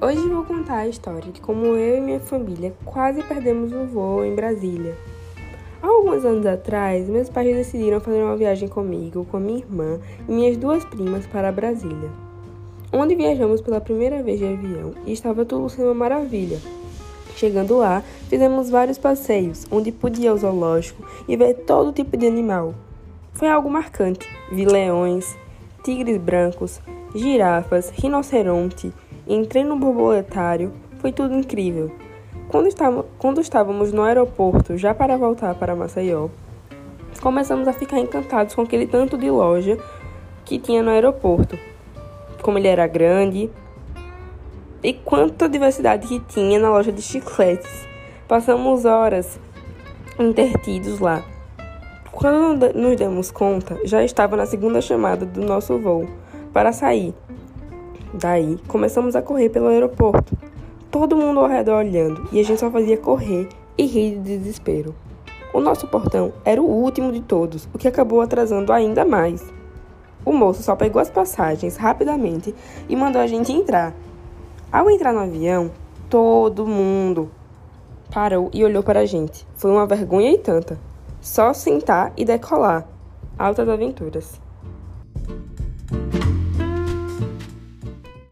Hoje vou contar a história de como eu e minha família quase perdemos o voo em Brasília. Há alguns anos atrás, meus pais decidiram fazer uma viagem comigo, com minha irmã e minhas duas primas para Brasília, onde viajamos pela primeira vez de avião e estava tudo sendo uma maravilha. Chegando lá, fizemos vários passeios, onde pude ir ao zoológico e ver todo tipo de animal. Foi algo marcante. Vi leões, tigres brancos, girafas, rinoceronte, entrei no borboletário, foi tudo incrível. Quando, quando estávamos no aeroporto, já para voltar para Maceió, começamos a ficar encantados com aquele tanto de loja que tinha no aeroporto. Como ele era grande e quanta diversidade que tinha na loja de chicletes. Passamos horas intertidos lá. Quando nos demos conta, já estava na segunda chamada do nosso voo para sair. Daí, começamos a correr pelo aeroporto. Todo mundo ao redor olhando e a gente só fazia correr e rir de desespero. O nosso portão era o último de todos, o que acabou atrasando ainda mais. O moço só pegou as passagens rapidamente e mandou a gente entrar. Ao entrar no avião, todo mundo parou e olhou para a gente. Foi uma vergonha e tanta. Só sentar e decolar. Altas aventuras.